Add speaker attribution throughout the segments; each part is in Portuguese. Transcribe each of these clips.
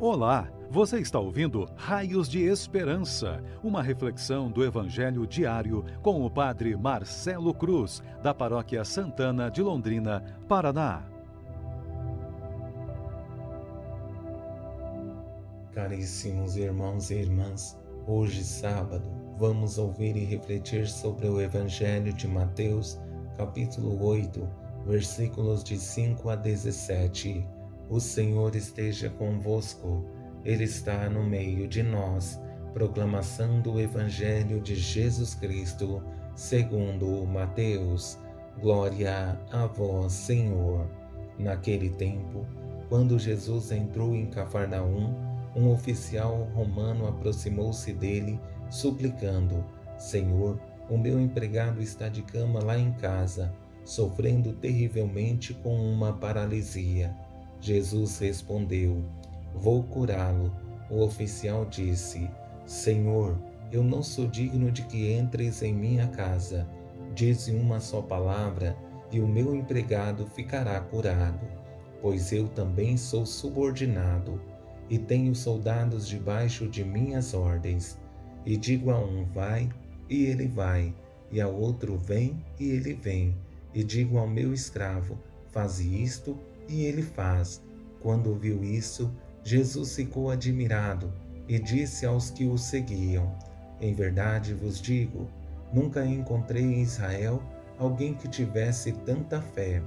Speaker 1: Olá, você está ouvindo Raios de Esperança, uma reflexão do Evangelho diário com o Padre Marcelo Cruz, da Paróquia Santana de Londrina, Paraná.
Speaker 2: Caríssimos irmãos e irmãs, hoje sábado, vamos ouvir e refletir sobre o Evangelho de Mateus, capítulo 8, versículos de 5 a 17 o Senhor esteja convosco, Ele está no meio de nós. Proclamação do Evangelho de Jesus Cristo, segundo Mateus. Glória a vós, Senhor. Naquele tempo, quando Jesus entrou em Cafarnaum, um oficial romano aproximou-se dele, suplicando: Senhor, o meu empregado está de cama lá em casa, sofrendo terrivelmente com uma paralisia. Jesus respondeu: Vou curá-lo. O oficial disse: Senhor, eu não sou digno de que entres em minha casa. Dize uma só palavra e o meu empregado ficará curado, pois eu também sou subordinado e tenho soldados debaixo de minhas ordens. E digo a um: vai, e ele vai, e ao outro: vem, e ele vem. E digo ao meu escravo: faze isto, e ele faz. Quando viu isso, Jesus ficou admirado e disse aos que o seguiam: Em verdade vos digo, nunca encontrei em Israel alguém que tivesse tanta fé.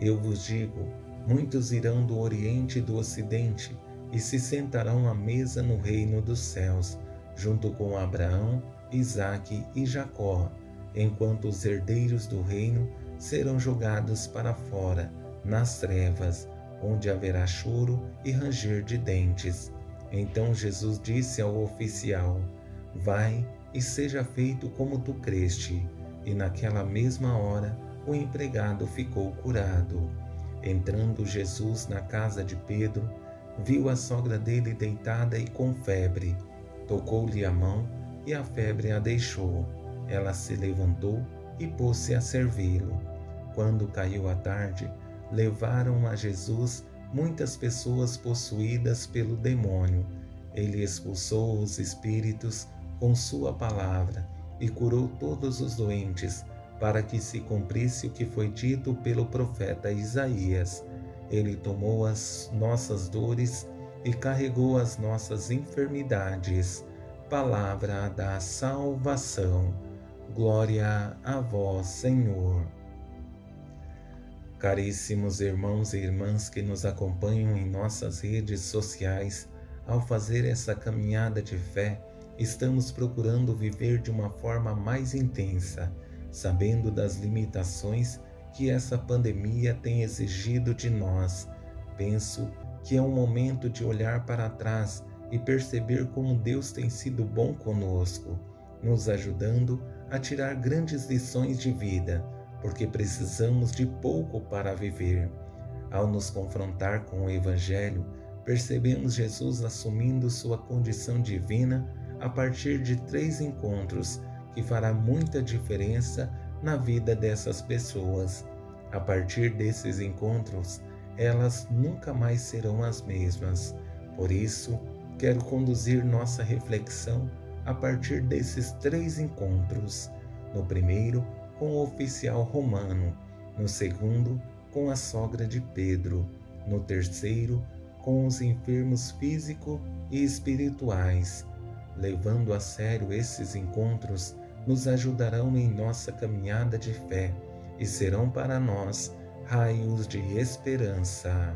Speaker 2: Eu vos digo: muitos irão do Oriente e do Ocidente e se sentarão à mesa no reino dos céus, junto com Abraão, Isaque e Jacó, enquanto os herdeiros do reino serão jogados para fora nas trevas, onde haverá choro e ranger de dentes. Então Jesus disse ao oficial: Vai e seja feito como tu creste. E naquela mesma hora o empregado ficou curado. Entrando Jesus na casa de Pedro, viu a sogra dele deitada e com febre. Tocou-lhe a mão e a febre a deixou. Ela se levantou e pôs-se a servi-lo. Quando caiu a tarde, levaram a Jesus muitas pessoas possuídas pelo demônio. Ele expulsou os espíritos com sua palavra e curou todos os doentes, para que se cumprisse o que foi dito pelo profeta Isaías. Ele tomou as nossas dores e carregou as nossas enfermidades. Palavra da salvação. Glória a vós, Senhor. Caríssimos irmãos e irmãs que nos acompanham em nossas redes sociais, ao fazer essa caminhada de fé, estamos procurando viver de uma forma mais intensa, sabendo das limitações que essa pandemia tem exigido de nós. Penso que é um momento de olhar para trás e perceber como Deus tem sido bom conosco, nos ajudando a tirar grandes lições de vida porque precisamos de pouco para viver. Ao nos confrontar com o Evangelho, percebemos Jesus assumindo sua condição divina a partir de três encontros que fará muita diferença na vida dessas pessoas. A partir desses encontros, elas nunca mais serão as mesmas. Por isso, quero conduzir nossa reflexão a partir desses três encontros. No primeiro, com o oficial romano, no segundo, com a sogra de Pedro, no terceiro, com os enfermos físico e espirituais. Levando a sério esses encontros, nos ajudarão em nossa caminhada de fé e serão para nós raios de esperança.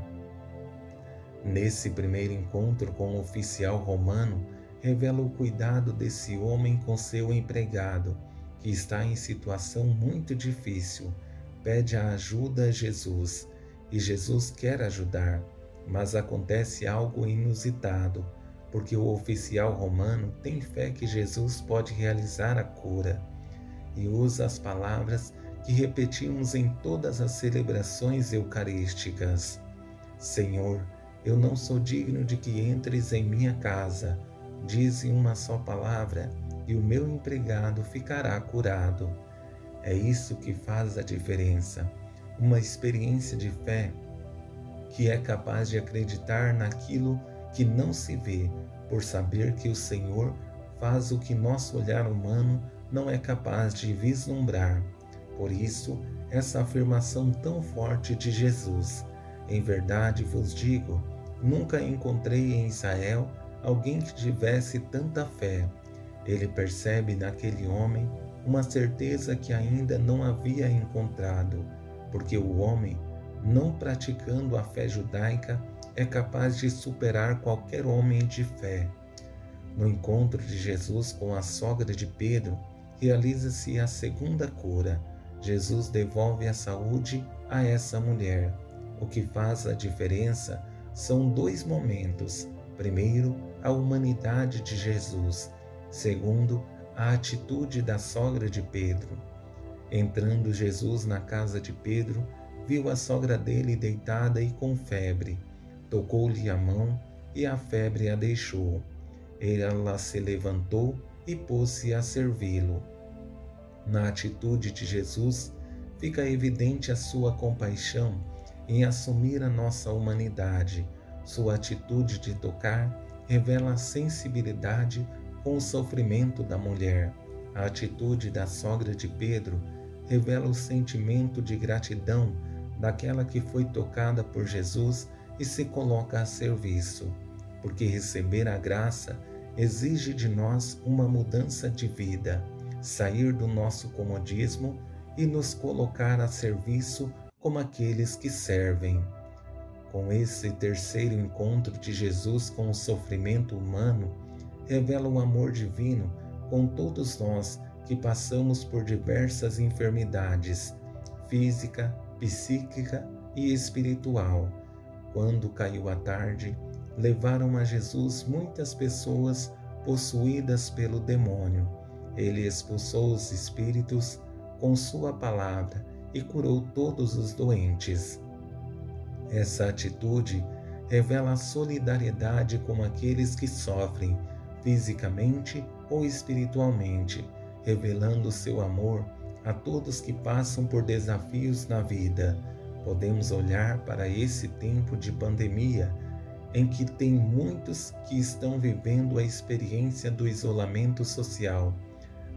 Speaker 2: Nesse primeiro encontro com o oficial romano, revela o cuidado desse homem com seu empregado que está em situação muito difícil, pede a ajuda a Jesus e Jesus quer ajudar, mas acontece algo inusitado, porque o oficial romano tem fé que Jesus pode realizar a cura e usa as palavras que repetimos em todas as celebrações eucarísticas. Senhor, eu não sou digno de que entres em minha casa. Dize uma só palavra e o meu empregado ficará curado. É isso que faz a diferença. Uma experiência de fé que é capaz de acreditar naquilo que não se vê, por saber que o Senhor faz o que nosso olhar humano não é capaz de vislumbrar. Por isso, essa afirmação tão forte de Jesus: Em verdade vos digo, nunca encontrei em Israel alguém que tivesse tanta fé. Ele percebe naquele homem uma certeza que ainda não havia encontrado, porque o homem, não praticando a fé judaica, é capaz de superar qualquer homem de fé. No encontro de Jesus com a sogra de Pedro, realiza-se a segunda cura. Jesus devolve a saúde a essa mulher. O que faz a diferença são dois momentos. Primeiro, a humanidade de Jesus. Segundo, a atitude da sogra de Pedro. Entrando Jesus na casa de Pedro, viu a sogra dele deitada e com febre. Tocou-lhe a mão e a febre a deixou. Ela se levantou e pôs-se a servi-lo. Na atitude de Jesus, fica evidente a sua compaixão em assumir a nossa humanidade. Sua atitude de tocar revela a sensibilidade com o sofrimento da mulher. A atitude da sogra de Pedro revela o sentimento de gratidão daquela que foi tocada por Jesus e se coloca a serviço, porque receber a graça exige de nós uma mudança de vida, sair do nosso comodismo e nos colocar a serviço como aqueles que servem. Com esse terceiro encontro de Jesus com o sofrimento humano, revela o amor divino com todos nós que passamos por diversas enfermidades física, psíquica e espiritual. Quando caiu a tarde, levaram a Jesus muitas pessoas possuídas pelo demônio. Ele expulsou os espíritos com sua palavra e curou todos os doentes. Essa atitude revela a solidariedade com aqueles que sofrem fisicamente ou espiritualmente, revelando seu amor a todos que passam por desafios na vida. Podemos olhar para esse tempo de pandemia em que tem muitos que estão vivendo a experiência do isolamento social.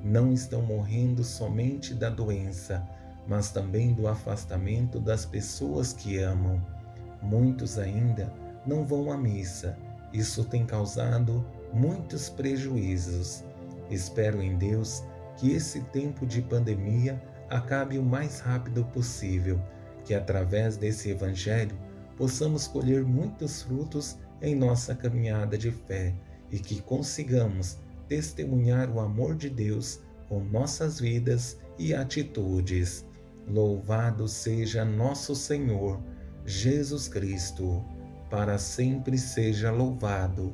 Speaker 2: Não estão morrendo somente da doença, mas também do afastamento das pessoas que amam. Muitos ainda não vão à missa. Isso tem causado muitos prejuízos. Espero em Deus que esse tempo de pandemia acabe o mais rápido possível, que através desse Evangelho possamos colher muitos frutos em nossa caminhada de fé e que consigamos testemunhar o amor de Deus com nossas vidas e atitudes. Louvado seja nosso Senhor Jesus Cristo, para sempre seja louvado.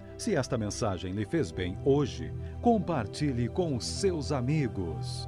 Speaker 1: Se esta mensagem lhe fez bem hoje, compartilhe com seus amigos.